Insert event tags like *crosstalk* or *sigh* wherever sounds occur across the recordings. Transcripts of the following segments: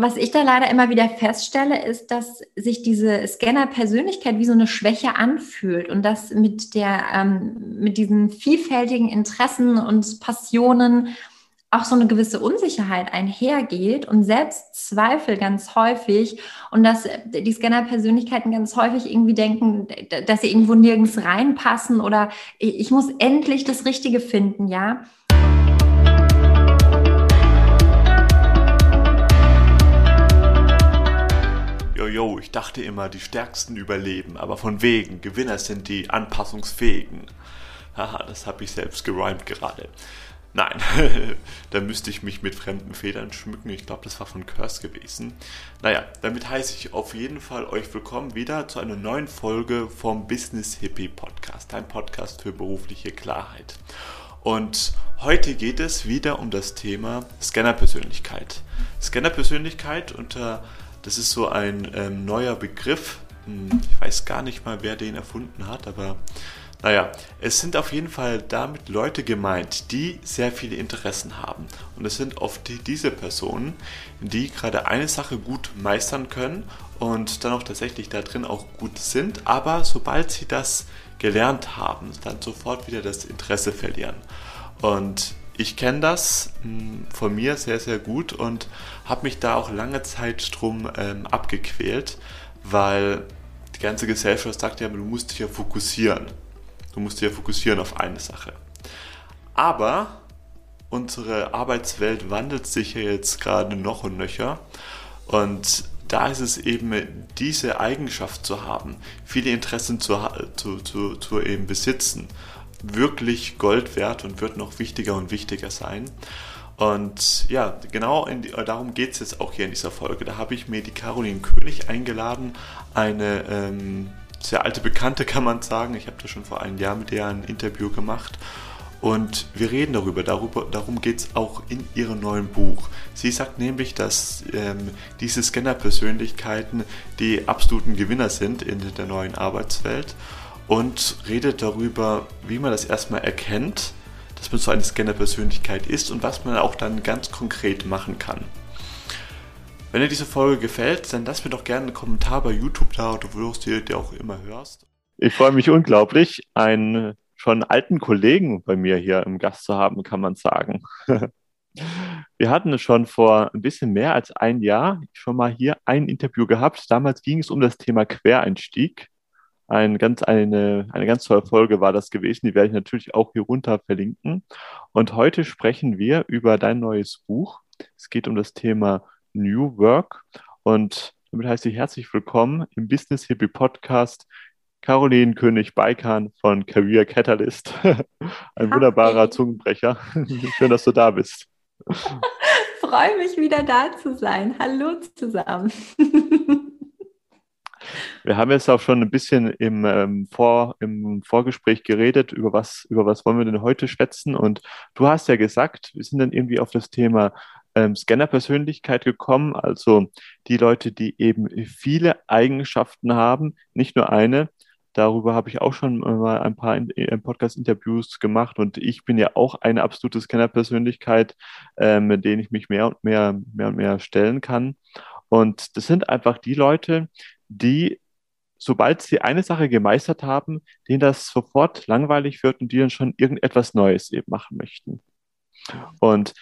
was ich da leider immer wieder feststelle, ist, dass sich diese Scanner-Persönlichkeit wie so eine Schwäche anfühlt und dass mit der, ähm, mit diesen vielfältigen Interessen und Passionen auch so eine gewisse Unsicherheit einhergeht und Selbstzweifel ganz häufig und dass die Scanner-Persönlichkeiten ganz häufig irgendwie denken, dass sie irgendwo nirgends reinpassen oder ich muss endlich das Richtige finden, ja. Yo, ich dachte immer, die Stärksten überleben, aber von wegen, Gewinner sind die Anpassungsfähigen. Haha, das habe ich selbst geräumt gerade. Nein, *laughs* da müsste ich mich mit fremden Federn schmücken. Ich glaube, das war von Curse gewesen. Naja, damit heiße ich auf jeden Fall euch willkommen wieder zu einer neuen Folge vom Business Hippie Podcast, ein Podcast für berufliche Klarheit. Und heute geht es wieder um das Thema Scanner-Persönlichkeit. Scanner-Persönlichkeit unter das ist so ein ähm, neuer Begriff. Hm, ich weiß gar nicht mal, wer den erfunden hat, aber naja, es sind auf jeden Fall damit Leute gemeint, die sehr viele Interessen haben. Und es sind oft die, diese Personen, die gerade eine Sache gut meistern können und dann auch tatsächlich da drin auch gut sind, aber sobald sie das gelernt haben, dann sofort wieder das Interesse verlieren. Und ich kenne das hm, von mir sehr, sehr gut und habe mich da auch lange Zeit drum ähm, abgequält, weil die ganze Gesellschaft sagt ja, du musst dich ja fokussieren. Du musst dich ja fokussieren auf eine Sache. Aber unsere Arbeitswelt wandelt sich ja jetzt gerade noch und nöcher und da ist es eben diese Eigenschaft zu haben, viele Interessen zu, zu, zu, zu eben besitzen wirklich Gold wert und wird noch wichtiger und wichtiger sein. Und ja, genau die, darum geht es jetzt auch hier in dieser Folge. Da habe ich mir die Caroline König eingeladen, eine ähm, sehr alte Bekannte kann man sagen. Ich habe da schon vor einem Jahr mit ihr ein Interview gemacht. Und wir reden darüber, darüber darum geht es auch in ihrem neuen Buch. Sie sagt nämlich, dass ähm, diese Scanner-Persönlichkeiten die absoluten Gewinner sind in der neuen Arbeitswelt und redet darüber, wie man das erstmal erkennt, dass man so eine Scanner-Persönlichkeit ist und was man auch dann ganz konkret machen kann. Wenn dir diese Folge gefällt, dann lass mir doch gerne einen Kommentar bei YouTube da oder wo du dir auch immer hörst. Ich freue mich unglaublich, einen schon alten Kollegen bei mir hier im Gast zu haben, kann man sagen. *laughs* Wir hatten es schon vor ein bisschen mehr als ein Jahr schon mal hier ein Interview gehabt. Damals ging es um das Thema Quereinstieg ein ganz, eine, eine ganz tolle Folge war das gewesen. Die werde ich natürlich auch hier runter verlinken. Und heute sprechen wir über dein neues Buch. Es geht um das Thema New Work. Und damit heiße ich herzlich willkommen im Business Hippie Podcast. Caroline König-Beikan von Career Catalyst. *laughs* Ein wunderbarer Zungenbrecher. *laughs* Schön, dass du da bist. *laughs* Freue mich wieder da zu sein. Hallo zusammen. Wir haben jetzt auch schon ein bisschen im, ähm, Vor, im Vorgespräch geredet, über was, über was wollen wir denn heute schwätzen. Und du hast ja gesagt, wir sind dann irgendwie auf das Thema ähm, Scanner-Persönlichkeit gekommen, also die Leute, die eben viele Eigenschaften haben, nicht nur eine. Darüber habe ich auch schon mal ein paar Podcast-Interviews gemacht und ich bin ja auch eine absolute Scanner-Persönlichkeit, äh, mit denen ich mich mehr und mehr, mehr und mehr stellen kann. Und das sind einfach die Leute, die, sobald sie eine Sache gemeistert haben, denen das sofort langweilig wird und die dann schon irgendetwas Neues eben machen möchten. Und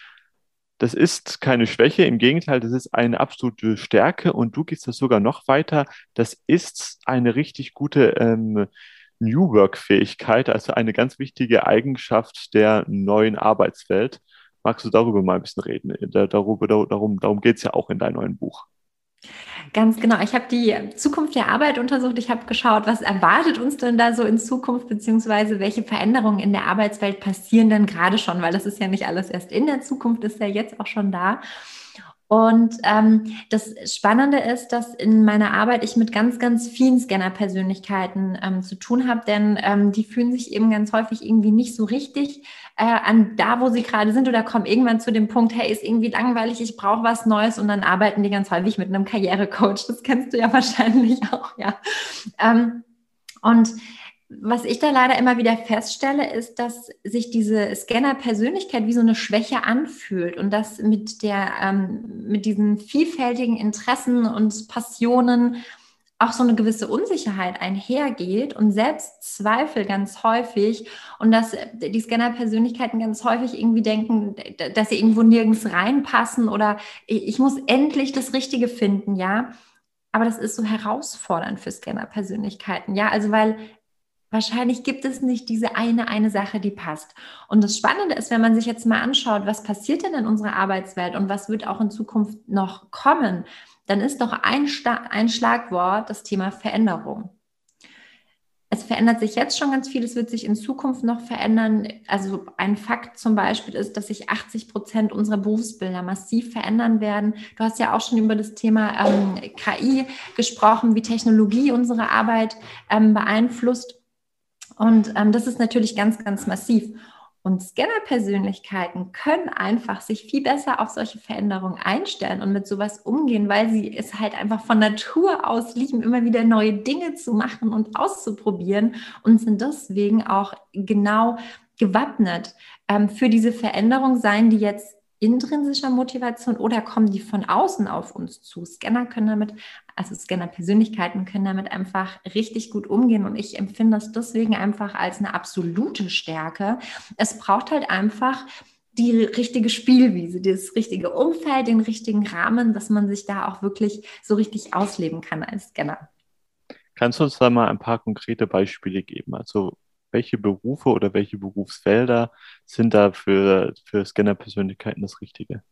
das ist keine Schwäche, im Gegenteil, das ist eine absolute Stärke und du gehst das sogar noch weiter. Das ist eine richtig gute ähm, New Work-Fähigkeit, also eine ganz wichtige Eigenschaft der neuen Arbeitswelt. Magst du darüber mal ein bisschen reden? Darüber, darum darum geht es ja auch in deinem neuen Buch. Ganz genau. Ich habe die Zukunft der Arbeit untersucht. Ich habe geschaut, was erwartet uns denn da so in Zukunft, beziehungsweise welche Veränderungen in der Arbeitswelt passieren denn gerade schon, weil das ist ja nicht alles erst in der Zukunft, ist ja jetzt auch schon da. Und ähm, das Spannende ist, dass in meiner Arbeit ich mit ganz, ganz vielen Scanner-Persönlichkeiten ähm, zu tun habe, denn ähm, die fühlen sich eben ganz häufig irgendwie nicht so richtig äh, an da, wo sie gerade sind oder kommen irgendwann zu dem Punkt, hey, ist irgendwie langweilig, ich brauche was Neues und dann arbeiten die ganz häufig mit einem Karrierecoach. Das kennst du ja wahrscheinlich *laughs* auch, ja. Ähm, und was ich da leider immer wieder feststelle, ist, dass sich diese Scanner-Persönlichkeit wie so eine Schwäche anfühlt und dass mit der, ähm, mit diesen vielfältigen Interessen und Passionen auch so eine gewisse Unsicherheit einhergeht und Selbstzweifel ganz häufig und dass die Scanner-Persönlichkeiten ganz häufig irgendwie denken, dass sie irgendwo nirgends reinpassen oder ich muss endlich das Richtige finden, ja. Aber das ist so herausfordernd für Scanner-Persönlichkeiten, ja. Also weil wahrscheinlich gibt es nicht diese eine, eine Sache, die passt. Und das Spannende ist, wenn man sich jetzt mal anschaut, was passiert denn in unserer Arbeitswelt und was wird auch in Zukunft noch kommen, dann ist doch ein, ein Schlagwort das Thema Veränderung. Es verändert sich jetzt schon ganz viel, es wird sich in Zukunft noch verändern. Also ein Fakt zum Beispiel ist, dass sich 80 Prozent unserer Berufsbilder massiv verändern werden. Du hast ja auch schon über das Thema ähm, KI gesprochen, wie Technologie unsere Arbeit ähm, beeinflusst. Und ähm, das ist natürlich ganz, ganz massiv. Und Scanner-Persönlichkeiten können einfach sich viel besser auf solche Veränderungen einstellen und mit sowas umgehen, weil sie es halt einfach von Natur aus lieben, immer wieder neue Dinge zu machen und auszuprobieren und sind deswegen auch genau gewappnet ähm, für diese Veränderung, seien die jetzt intrinsischer Motivation oder kommen die von außen auf uns zu? Scanner können damit, also Scanner-Persönlichkeiten können damit einfach richtig gut umgehen und ich empfinde das deswegen einfach als eine absolute Stärke. Es braucht halt einfach die richtige Spielwiese, das richtige Umfeld, den richtigen Rahmen, dass man sich da auch wirklich so richtig ausleben kann als Scanner. Kannst du uns da mal ein paar konkrete Beispiele geben? Also welche Berufe oder welche Berufsfelder sind da für, für Scanner-Persönlichkeiten das Richtige?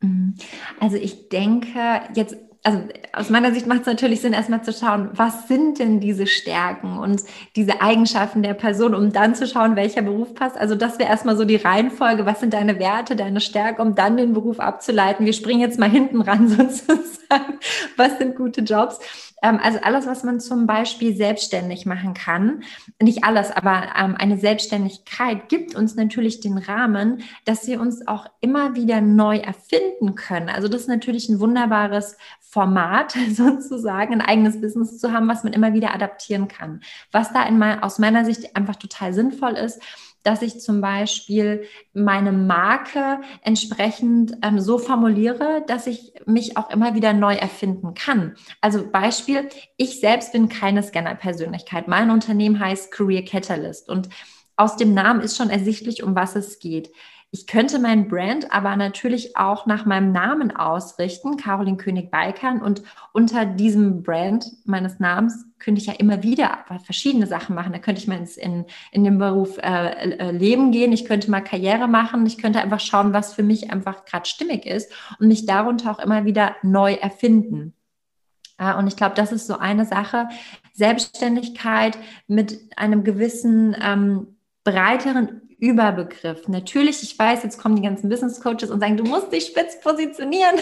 Mhm. Also ich denke, jetzt also aus meiner Sicht macht es natürlich Sinn, erstmal zu schauen, was sind denn diese Stärken und diese Eigenschaften der Person, um dann zu schauen, welcher Beruf passt. Also das wäre erstmal so die Reihenfolge, was sind deine Werte, deine Stärke, um dann den Beruf abzuleiten. Wir springen jetzt mal hinten ran *laughs* sozusagen. Was sind gute Jobs? Ähm, also alles, was man zum Beispiel selbstständig machen kann. Nicht alles, aber ähm, eine Selbstständigkeit gibt uns natürlich den Rahmen, dass wir uns auch immer wieder neu erfinden können. Also das ist natürlich ein wunderbares Format *laughs* sozusagen, ein eigenes Business zu haben, was man immer wieder adaptieren kann. Was da in aus meiner Sicht einfach total sinnvoll ist, dass ich zum Beispiel meine Marke entsprechend ähm, so formuliere, dass ich mich auch immer wieder neu erfinden kann. Also Beispiel, ich selbst bin keine Scanner-Persönlichkeit. Mein Unternehmen heißt Career Catalyst und aus dem Namen ist schon ersichtlich, um was es geht. Ich könnte mein Brand aber natürlich auch nach meinem Namen ausrichten, Caroline König-Balkan. Und unter diesem Brand meines Namens könnte ich ja immer wieder verschiedene Sachen machen. Da könnte ich mal ins, in, in den Beruf äh, äh, Leben gehen, ich könnte mal Karriere machen, ich könnte einfach schauen, was für mich einfach gerade stimmig ist und mich darunter auch immer wieder neu erfinden. Und ich glaube, das ist so eine Sache. Selbstständigkeit mit einem gewissen ähm, breiteren Überbegriff. Natürlich, ich weiß, jetzt kommen die ganzen Business Coaches und sagen, du musst dich spitz positionieren. *laughs*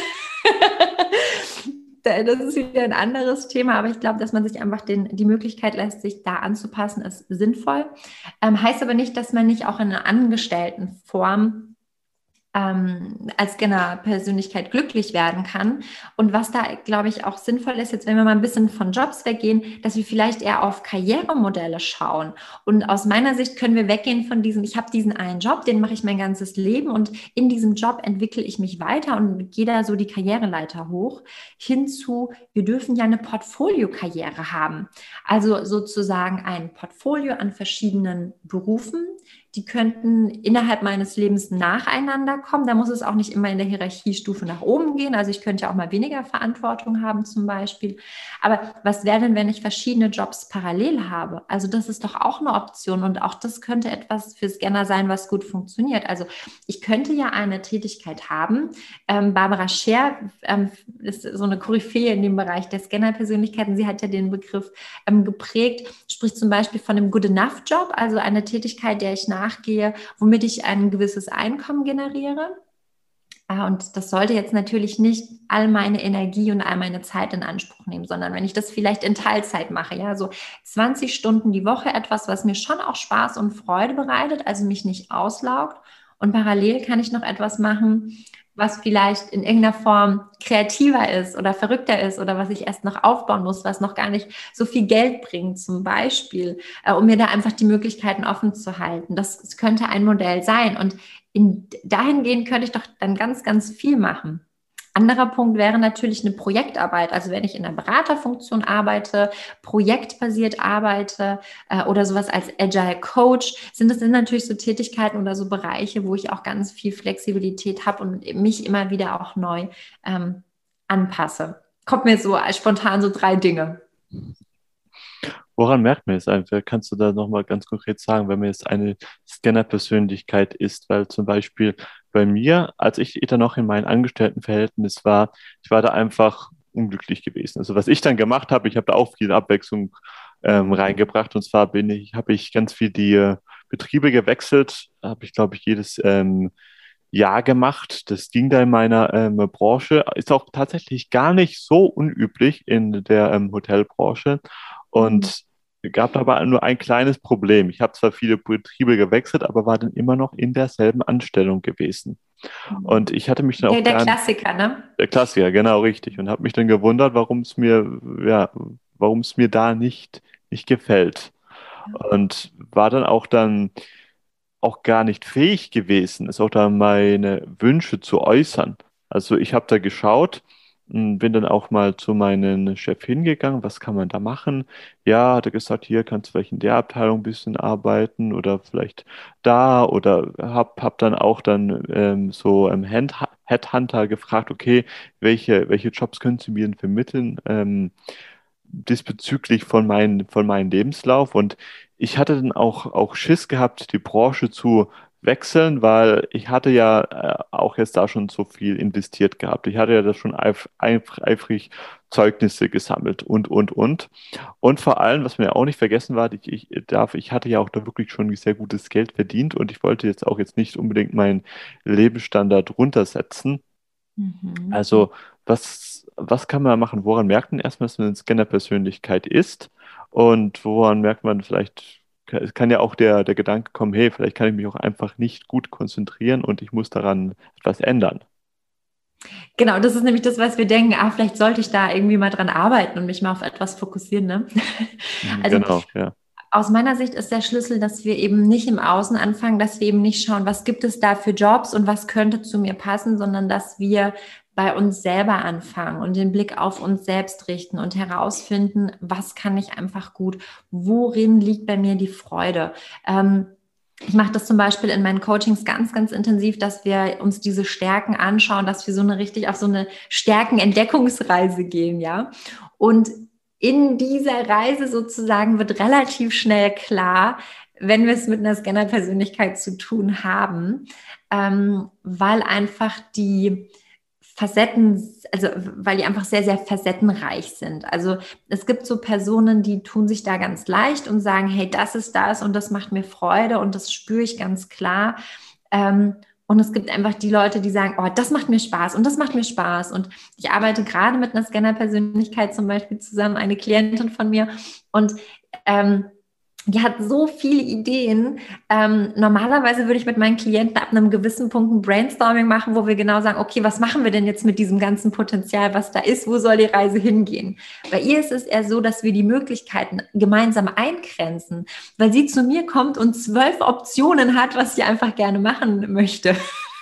das ist wieder ein anderes Thema, aber ich glaube, dass man sich einfach den, die Möglichkeit lässt, sich da anzupassen, ist sinnvoll. Ähm, heißt aber nicht, dass man nicht auch in einer Angestelltenform ähm, als Scanner-Persönlichkeit glücklich werden kann. Und was da, glaube ich, auch sinnvoll ist, jetzt wenn wir mal ein bisschen von Jobs weggehen, dass wir vielleicht eher auf Karrieremodelle schauen. Und aus meiner Sicht können wir weggehen von diesem, ich habe diesen einen Job, den mache ich mein ganzes Leben und in diesem Job entwickle ich mich weiter und gehe da so die Karriereleiter hoch, hinzu, wir dürfen ja eine Portfolio-Karriere haben. Also sozusagen ein Portfolio an verschiedenen Berufen, die könnten innerhalb meines Lebens nacheinander kommen. Da muss es auch nicht immer in der Hierarchiestufe nach oben gehen. Also ich könnte ja auch mal weniger Verantwortung haben zum Beispiel. Aber was wäre denn, wenn ich verschiedene Jobs parallel habe? Also das ist doch auch eine Option und auch das könnte etwas für Scanner sein, was gut funktioniert. Also ich könnte ja eine Tätigkeit haben. Ähm, Barbara Scher ähm, ist so eine Koryphäe in dem Bereich der Scanner-Persönlichkeiten. Sie hat ja den Begriff ähm, geprägt, spricht zum Beispiel von einem Good Enough Job, also eine Tätigkeit, der ich nach nachgehe, womit ich ein gewisses Einkommen generiere. Ah, und das sollte jetzt natürlich nicht all meine Energie und all meine Zeit in Anspruch nehmen, sondern wenn ich das vielleicht in Teilzeit mache, ja, so 20 Stunden die Woche etwas, was mir schon auch Spaß und Freude bereitet, also mich nicht auslaugt. Und parallel kann ich noch etwas machen, was vielleicht in irgendeiner Form kreativer ist oder verrückter ist oder was ich erst noch aufbauen muss, was noch gar nicht so viel Geld bringt, zum Beispiel, äh, um mir da einfach die Möglichkeiten offen zu halten. Das, das könnte ein Modell sein. Und in, dahingehend könnte ich doch dann ganz, ganz viel machen. Anderer Punkt wäre natürlich eine Projektarbeit. Also wenn ich in einer Beraterfunktion arbeite, projektbasiert arbeite äh, oder sowas als Agile Coach, sind das sind natürlich so Tätigkeiten oder so Bereiche, wo ich auch ganz viel Flexibilität habe und mich immer wieder auch neu ähm, anpasse. Kommt mir so spontan so drei Dinge. Woran merkt man es einfach? Kannst du da nochmal ganz konkret sagen, wenn man jetzt eine Scanner-Persönlichkeit ist? Weil zum Beispiel bei mir, als ich da noch in meinem Angestelltenverhältnis war, ich war da einfach unglücklich gewesen. Also was ich dann gemacht habe, ich habe da auch viel Abwechslung ähm, reingebracht. Und zwar bin ich, habe ich ganz viel die äh, Betriebe gewechselt, habe ich, glaube ich, jedes ähm, Jahr gemacht. Das ging da in meiner ähm, Branche. Ist auch tatsächlich gar nicht so unüblich in der ähm, Hotelbranche. Und gab aber nur ein kleines Problem. Ich habe zwar viele Betriebe gewechselt, aber war dann immer noch in derselben Anstellung gewesen. Mhm. Und ich hatte mich dann auch. Der, der Klassiker, ne? Der Klassiker, genau, richtig. Und habe mich dann gewundert, warum es mir, ja, warum es mir da nicht, nicht gefällt. Und war dann auch dann auch gar nicht fähig gewesen, es auch da meine Wünsche zu äußern. Also ich habe da geschaut, bin dann auch mal zu meinem Chef hingegangen, was kann man da machen? Ja, hat er gesagt, hier kannst du vielleicht in der Abteilung ein bisschen arbeiten oder vielleicht da oder hab, hab dann auch dann ähm, so ähm, Headhunter gefragt, okay, welche, welche Jobs können Sie mir denn vermitteln ähm, diesbezüglich von, mein, von meinem Lebenslauf und ich hatte dann auch, auch Schiss gehabt, die Branche zu wechseln, weil ich hatte ja äh, auch jetzt da schon so viel investiert gehabt. Ich hatte ja da schon eif eif eifrig Zeugnisse gesammelt und, und, und. Und vor allem, was mir auch nicht vergessen war, ich, ich, darf, ich hatte ja auch da wirklich schon sehr gutes Geld verdient und ich wollte jetzt auch jetzt nicht unbedingt meinen Lebensstandard runtersetzen. Mhm. Also, was, was kann man machen? Woran merkt man erstmal, dass man eine Scanner-Persönlichkeit ist? Und woran merkt man vielleicht, es kann ja auch der, der Gedanke kommen, hey, vielleicht kann ich mich auch einfach nicht gut konzentrieren und ich muss daran etwas ändern. Genau, das ist nämlich das, was wir denken, ah, vielleicht sollte ich da irgendwie mal dran arbeiten und mich mal auf etwas fokussieren. Ne? Mhm, *laughs* also, genau, ja. Aus meiner Sicht ist der Schlüssel, dass wir eben nicht im Außen anfangen, dass wir eben nicht schauen, was gibt es da für Jobs und was könnte zu mir passen, sondern dass wir bei uns selber anfangen und den Blick auf uns selbst richten und herausfinden, was kann ich einfach gut, worin liegt bei mir die Freude. Ähm, ich mache das zum Beispiel in meinen Coachings ganz, ganz intensiv, dass wir uns diese Stärken anschauen, dass wir so eine richtig auf so eine Stärkenentdeckungsreise gehen, ja. Und in dieser Reise sozusagen wird relativ schnell klar, wenn wir es mit einer Scanner-Persönlichkeit zu tun haben, ähm, weil einfach die, Facetten, also weil die einfach sehr, sehr facettenreich sind. Also es gibt so Personen, die tun sich da ganz leicht und sagen, hey, das ist das und das macht mir Freude und das spüre ich ganz klar. Ähm, und es gibt einfach die Leute, die sagen, oh, das macht mir Spaß und das macht mir Spaß. Und ich arbeite gerade mit einer Scanner-Persönlichkeit zum Beispiel zusammen, eine Klientin von mir. Und ähm, die hat so viele Ideen. Ähm, normalerweise würde ich mit meinen Klienten ab einem gewissen Punkt ein Brainstorming machen, wo wir genau sagen, okay, was machen wir denn jetzt mit diesem ganzen Potenzial, was da ist? Wo soll die Reise hingehen? Bei ihr ist es eher so, dass wir die Möglichkeiten gemeinsam eingrenzen, weil sie zu mir kommt und zwölf Optionen hat, was sie einfach gerne machen möchte.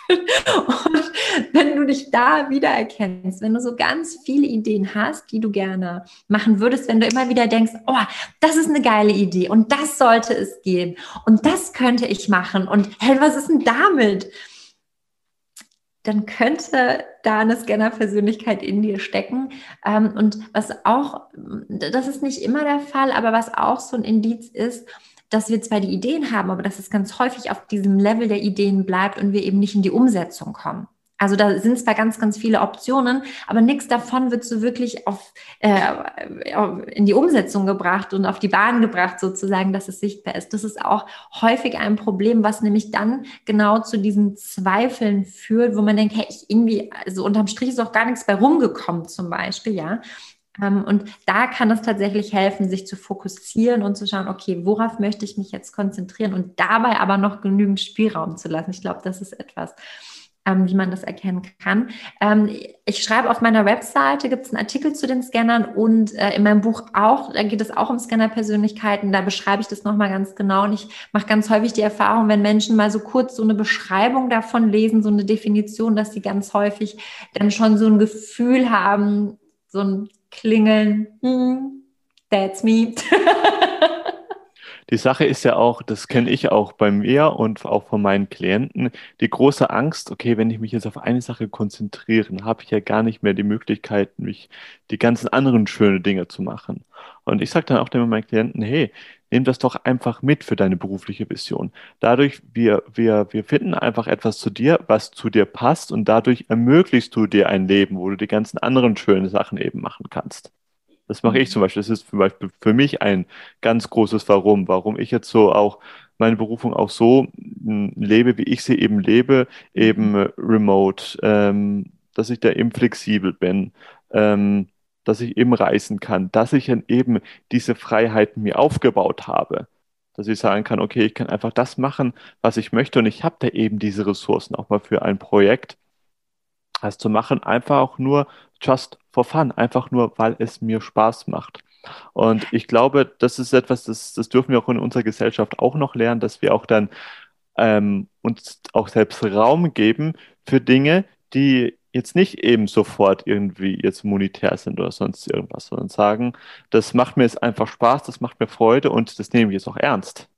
Und wenn du dich da wiedererkennst, wenn du so ganz viele Ideen hast, die du gerne machen würdest, wenn du immer wieder denkst, oh, das ist eine geile Idee und das sollte es gehen und das könnte ich machen und hey, was ist denn damit? Dann könnte da eine Scanner-Persönlichkeit in dir stecken. Ähm, und was auch, das ist nicht immer der Fall, aber was auch so ein Indiz ist, dass wir zwar die Ideen haben, aber dass es ganz häufig auf diesem Level der Ideen bleibt und wir eben nicht in die Umsetzung kommen. Also da sind zwar ganz, ganz viele Optionen, aber nichts davon wird so wirklich auf, äh, in die Umsetzung gebracht und auf die Bahn gebracht, sozusagen, dass es sichtbar ist. Das ist auch häufig ein Problem, was nämlich dann genau zu diesen Zweifeln führt, wo man denkt, hey, ich irgendwie, also unterm Strich ist auch gar nichts bei rumgekommen zum Beispiel, ja. Ähm, und da kann es tatsächlich helfen, sich zu fokussieren und zu schauen, okay, worauf möchte ich mich jetzt konzentrieren und dabei aber noch genügend Spielraum zu lassen. Ich glaube, das ist etwas, ähm, wie man das erkennen kann. Ähm, ich schreibe auf meiner Webseite, gibt es einen Artikel zu den Scannern und äh, in meinem Buch auch, da geht es auch um Scanner-Persönlichkeiten, da beschreibe ich das nochmal ganz genau und ich mache ganz häufig die Erfahrung, wenn Menschen mal so kurz so eine Beschreibung davon lesen, so eine Definition, dass sie ganz häufig dann schon so ein Gefühl haben, so ein Klingeln, hm, that's me. Die Sache ist ja auch, das kenne ich auch bei mir und auch von meinen Klienten, die große Angst, okay, wenn ich mich jetzt auf eine Sache konzentriere, habe ich ja gar nicht mehr die Möglichkeit, mich die ganzen anderen schönen Dinge zu machen. Und ich sage dann auch immer meinen Klienten, hey, nimm das doch einfach mit für deine berufliche Vision. Dadurch, wir, wir, wir finden einfach etwas zu dir, was zu dir passt und dadurch ermöglichst du dir ein Leben, wo du die ganzen anderen schönen Sachen eben machen kannst. Das mache ich zum Beispiel. Das ist zum Beispiel für mich ein ganz großes Warum, warum ich jetzt so auch meine Berufung auch so hm, lebe, wie ich sie eben lebe, eben mhm. remote, ähm, dass ich da eben flexibel bin, ähm, dass ich eben reisen kann, dass ich dann eben diese Freiheiten mir aufgebaut habe. Dass ich sagen kann, okay, ich kann einfach das machen, was ich möchte und ich habe da eben diese Ressourcen auch mal für ein Projekt, das zu machen, einfach auch nur just for fun, einfach nur, weil es mir Spaß macht. Und ich glaube, das ist etwas, das, das dürfen wir auch in unserer Gesellschaft auch noch lernen, dass wir auch dann ähm, uns auch selbst Raum geben für Dinge, die jetzt nicht eben sofort irgendwie jetzt monetär sind oder sonst irgendwas, sondern sagen, das macht mir jetzt einfach Spaß, das macht mir Freude und das nehme ich jetzt auch ernst.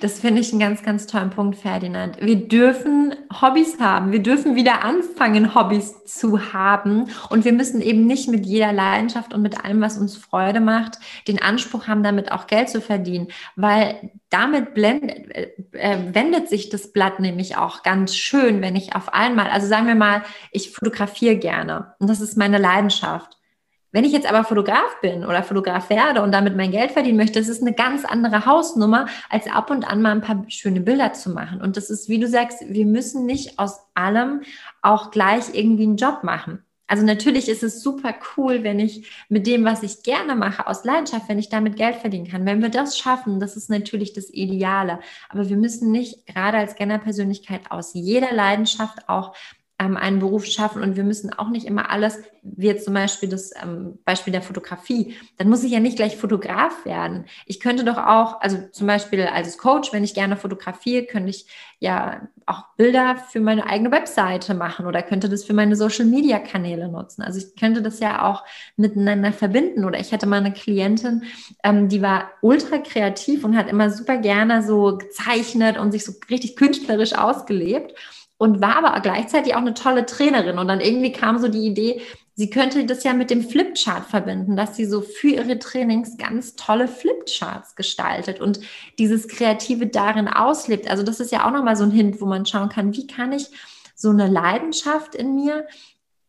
Das finde ich einen ganz, ganz tollen Punkt, Ferdinand. Wir dürfen Hobbys haben. Wir dürfen wieder anfangen, Hobbys zu haben. Und wir müssen eben nicht mit jeder Leidenschaft und mit allem, was uns Freude macht, den Anspruch haben, damit auch Geld zu verdienen. Weil damit blendet, äh, äh, wendet sich das Blatt nämlich auch ganz schön, wenn ich auf einmal, also sagen wir mal, ich fotografiere gerne und das ist meine Leidenschaft. Wenn ich jetzt aber Fotograf bin oder Fotograf werde und damit mein Geld verdienen möchte, das ist eine ganz andere Hausnummer, als ab und an mal ein paar schöne Bilder zu machen. Und das ist, wie du sagst, wir müssen nicht aus allem auch gleich irgendwie einen Job machen. Also natürlich ist es super cool, wenn ich mit dem, was ich gerne mache, aus Leidenschaft, wenn ich damit Geld verdienen kann. Wenn wir das schaffen, das ist natürlich das Ideale. Aber wir müssen nicht gerade als Generpersönlichkeit aus jeder Leidenschaft auch ähm, einen Beruf schaffen und wir müssen auch nicht immer alles, wie jetzt zum Beispiel das ähm, Beispiel der Fotografie, dann muss ich ja nicht gleich Fotograf werden. Ich könnte doch auch, also zum Beispiel als Coach, wenn ich gerne fotografiere, könnte ich ja auch Bilder für meine eigene Webseite machen oder könnte das für meine Social-Media-Kanäle nutzen. Also ich könnte das ja auch miteinander verbinden oder ich hätte mal eine Klientin, ähm, die war ultra kreativ und hat immer super gerne so gezeichnet und sich so richtig künstlerisch ausgelebt und war aber gleichzeitig auch eine tolle Trainerin. Und dann irgendwie kam so die Idee, sie könnte das ja mit dem Flipchart verbinden, dass sie so für ihre Trainings ganz tolle Flipcharts gestaltet und dieses Kreative darin auslebt. Also das ist ja auch nochmal so ein Hint, wo man schauen kann, wie kann ich so eine Leidenschaft in mir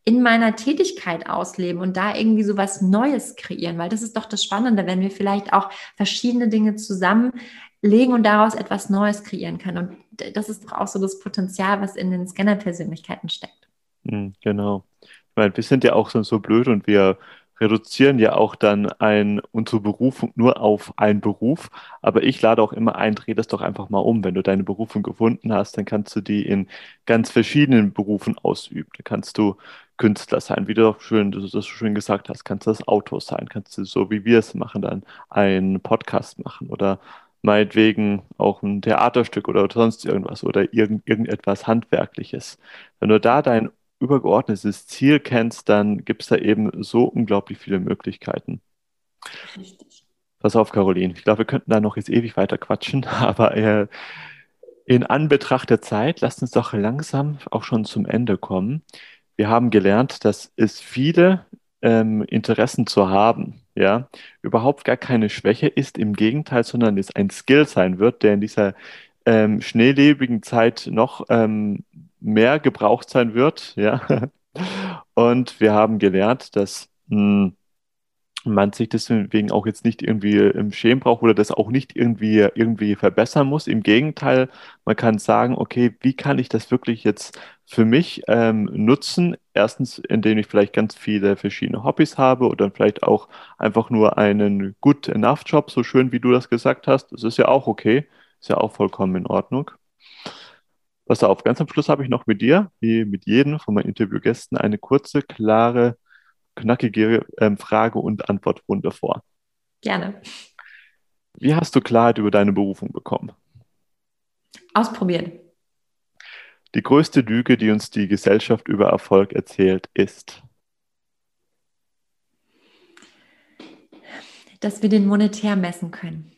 in meiner Tätigkeit ausleben und da irgendwie so was Neues kreieren, weil das ist doch das Spannende, wenn wir vielleicht auch verschiedene Dinge zusammenlegen und daraus etwas Neues kreieren können. Und das ist doch auch so das Potenzial, was in den Scanner-Persönlichkeiten steckt. Hm, genau. Ich meine, wir sind ja auch so, blöd und wir reduzieren ja auch dann ein, unsere Berufung nur auf einen Beruf. Aber ich lade auch immer ein, dreh das doch einfach mal um. Wenn du deine Berufung gefunden hast, dann kannst du die in ganz verschiedenen Berufen ausüben. Da kannst du Künstler sein, wie du auch schön, du das schön gesagt hast, kannst du das Auto sein, kannst du so wie wir es machen, dann einen Podcast machen oder meinetwegen auch ein Theaterstück oder sonst irgendwas oder irgend, irgendetwas Handwerkliches. Wenn du da dein übergeordnetes Ziel kennst, dann gibt es da eben so unglaublich viele Möglichkeiten. Richtig. Pass auf, Caroline. Ich glaube, wir könnten da noch jetzt ewig weiter quatschen, *laughs* aber äh, in Anbetracht der Zeit, lasst uns doch langsam auch schon zum Ende kommen. Wir haben gelernt, dass es viele ähm, Interessen zu haben, ja, überhaupt gar keine Schwäche ist, im Gegenteil, sondern es ein Skill sein wird, der in dieser ähm, schnelllebigen Zeit noch ähm, mehr gebraucht sein wird, ja. *laughs* Und wir haben gelernt, dass mh, hm, man sich deswegen auch jetzt nicht irgendwie im Schämen braucht oder das auch nicht irgendwie, irgendwie verbessern muss. Im Gegenteil, man kann sagen, okay, wie kann ich das wirklich jetzt für mich ähm, nutzen? Erstens, indem ich vielleicht ganz viele verschiedene Hobbys habe oder vielleicht auch einfach nur einen good enough Job, so schön wie du das gesagt hast. Das ist ja auch okay, ist ja auch vollkommen in Ordnung. Pass auf, ganz am Schluss habe ich noch mit dir, wie mit jedem von meinen Interviewgästen, eine kurze, klare, knackige ähm, Frage- und Antwortrunde vor. Gerne. Wie hast du Klarheit über deine Berufung bekommen? Ausprobieren. Die größte Lüge, die uns die Gesellschaft über Erfolg erzählt, ist, dass wir den monetär messen können.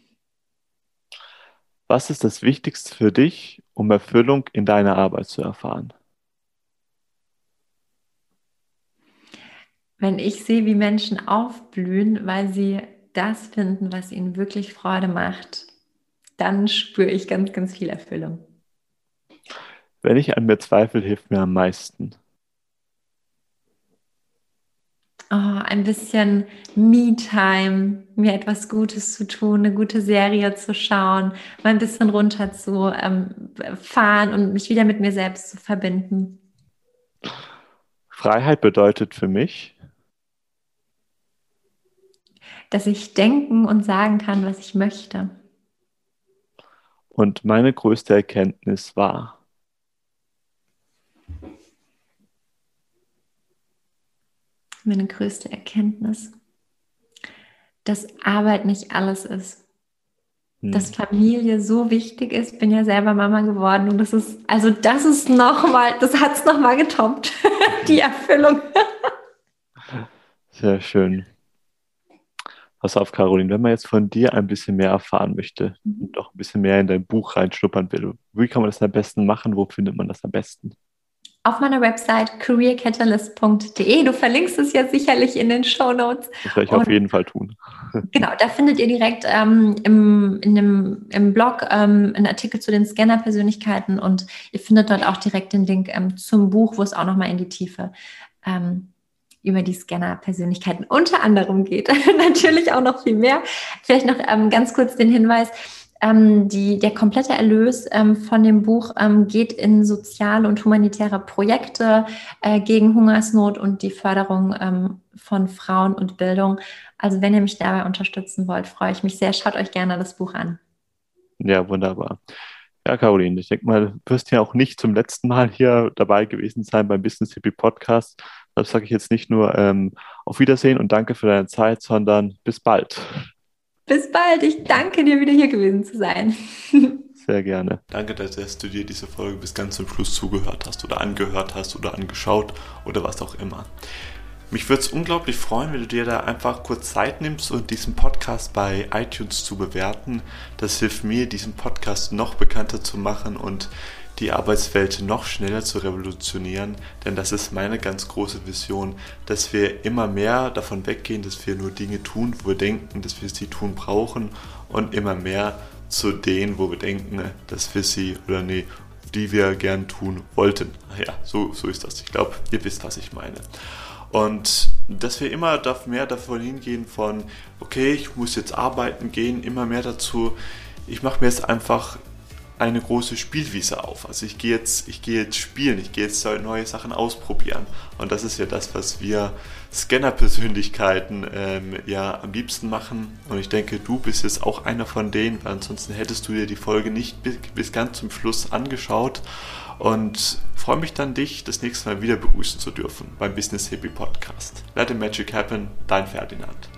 Was ist das Wichtigste für dich, um Erfüllung in deiner Arbeit zu erfahren? Wenn ich sehe, wie Menschen aufblühen, weil sie das finden, was ihnen wirklich Freude macht, dann spüre ich ganz, ganz viel Erfüllung. Wenn ich an mir zweifle, hilft mir am meisten. Oh, ein bisschen Me-Time, mir etwas Gutes zu tun, eine gute Serie zu schauen, mal ein bisschen runter zu ähm, fahren und mich wieder mit mir selbst zu verbinden. Freiheit bedeutet für mich, dass ich denken und sagen kann, was ich möchte. Und meine größte Erkenntnis war, meine größte Erkenntnis, dass Arbeit nicht alles ist. Hm. Dass Familie so wichtig ist. Bin ja selber Mama geworden und das ist, also das ist nochmal, das hat es nochmal getoppt, *laughs* die Erfüllung. Sehr schön. Pass auf, Caroline, wenn man jetzt von dir ein bisschen mehr erfahren möchte mhm. und auch ein bisschen mehr in dein Buch reinschnuppern will, wie kann man das am besten machen? Wo findet man das am besten? auf meiner Website careercatalyst.de. Du verlinkst es ja sicherlich in den Show Notes. Das werde ich Und, auf jeden Fall tun. *laughs* genau, da findet ihr direkt ähm, im, in dem, im Blog ähm, einen Artikel zu den Scanner-Persönlichkeiten und ihr findet dort auch direkt den Link ähm, zum Buch, wo es auch nochmal in die Tiefe ähm, über die Scanner-Persönlichkeiten unter anderem geht. *laughs* Natürlich auch noch viel mehr. Vielleicht noch ähm, ganz kurz den Hinweis ähm, die, der komplette Erlös ähm, von dem Buch ähm, geht in soziale und humanitäre Projekte äh, gegen Hungersnot und die Förderung ähm, von Frauen und Bildung. Also wenn ihr mich dabei unterstützen wollt, freue ich mich sehr. Schaut euch gerne das Buch an. Ja, wunderbar. Ja, Caroline, ich denke mal, du wirst ja auch nicht zum letzten Mal hier dabei gewesen sein beim Business Hippie Podcast. Das sage ich jetzt nicht nur ähm, auf Wiedersehen und danke für deine Zeit, sondern bis bald. Bis bald. Ich danke dir, wieder hier gewesen zu sein. *laughs* Sehr gerne. Danke, dass du dir diese Folge bis ganz zum Schluss zugehört hast oder angehört hast oder angeschaut oder was auch immer. Mich würde es unglaublich freuen, wenn du dir da einfach kurz Zeit nimmst und diesen Podcast bei iTunes zu bewerten. Das hilft mir, diesen Podcast noch bekannter zu machen und die Arbeitswelt noch schneller zu revolutionieren, denn das ist meine ganz große Vision, dass wir immer mehr davon weggehen, dass wir nur Dinge tun, wo wir denken, dass wir sie tun brauchen und immer mehr zu denen, wo wir denken, dass wir sie oder nee, die wir gern tun wollten. Ja, so, so ist das. Ich glaube, ihr wisst, was ich meine. Und dass wir immer mehr davon hingehen von, okay, ich muss jetzt arbeiten gehen, immer mehr dazu, ich mache mir jetzt einfach eine große Spielwiese auf. Also ich gehe jetzt, ich gehe jetzt spielen, ich gehe jetzt neue Sachen ausprobieren. Und das ist ja das, was wir Scanner-Persönlichkeiten ähm, ja am liebsten machen. Und ich denke, du bist jetzt auch einer von denen, weil ansonsten hättest du dir die Folge nicht bis, bis ganz zum Schluss angeschaut. Und freue mich dann, dich das nächste Mal wieder begrüßen zu dürfen beim Business Hippie Podcast. Let the Magic Happen, dein Ferdinand.